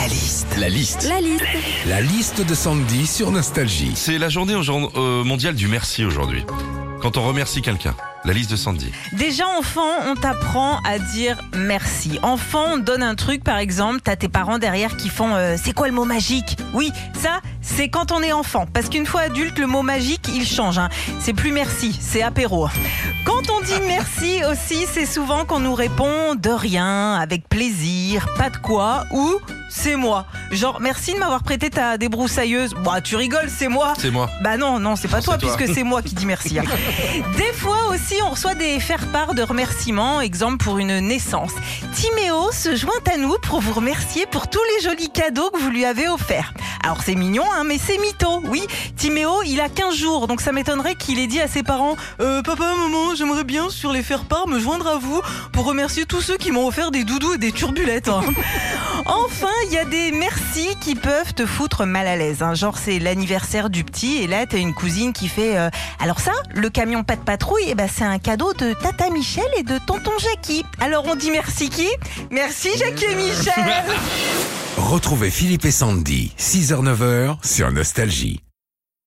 La liste. La liste. La liste. La liste de Sandy sur Nostalgie. C'est la journée au jour- euh, mondiale du merci aujourd'hui. Quand on remercie quelqu'un. La liste de Sandy. Déjà enfant, on t'apprend à dire merci. Enfant, on te donne un truc, par exemple, t'as tes parents derrière qui font euh, c'est quoi le mot magique? Oui, ça, c'est quand on est enfant. Parce qu'une fois adulte, le mot magique, il change. hein. C'est plus merci, c'est apéro. Quand on dit merci aussi, c'est souvent qu'on nous répond de rien, avec plaisir, pas de quoi, ou c'est moi. Genre, merci de m'avoir prêté ta débroussailleuse. Bah, tu rigoles, c'est moi. C'est moi. Bah non, non, c'est pas toi. puisque c'est moi qui dis merci. hein. Des fois aussi, on reçoit des faire-part de remerciements, exemple pour une naissance. Timéo se joint à nous pour vous remercier pour tous les jolis cadeaux que vous lui avez offerts. Alors c'est mignon, hein, mais c'est mytho. Oui, Timéo, il a 15 jours, donc ça m'étonnerait qu'il ait dit à ses parents Euh, Papa, maman, j'aimerais bien sur les faire-part me joindre à vous pour remercier tous ceux qui m'ont offert des doudous et des turbulettes. hein. Enfin, il y a des merci qui peuvent te foutre mal à l'aise. hein. Genre, c'est l'anniversaire du petit et là, t'as une cousine qui fait euh, Alors ça, le camion pas de patrouille, eh ben, c'est un cadeau de Tata Michel et de tonton Jackie. Alors, on dit merci qui? Merci Jackie et Michel Retrouvez Philippe et Sandy, 6h-9h sur Nostalgie.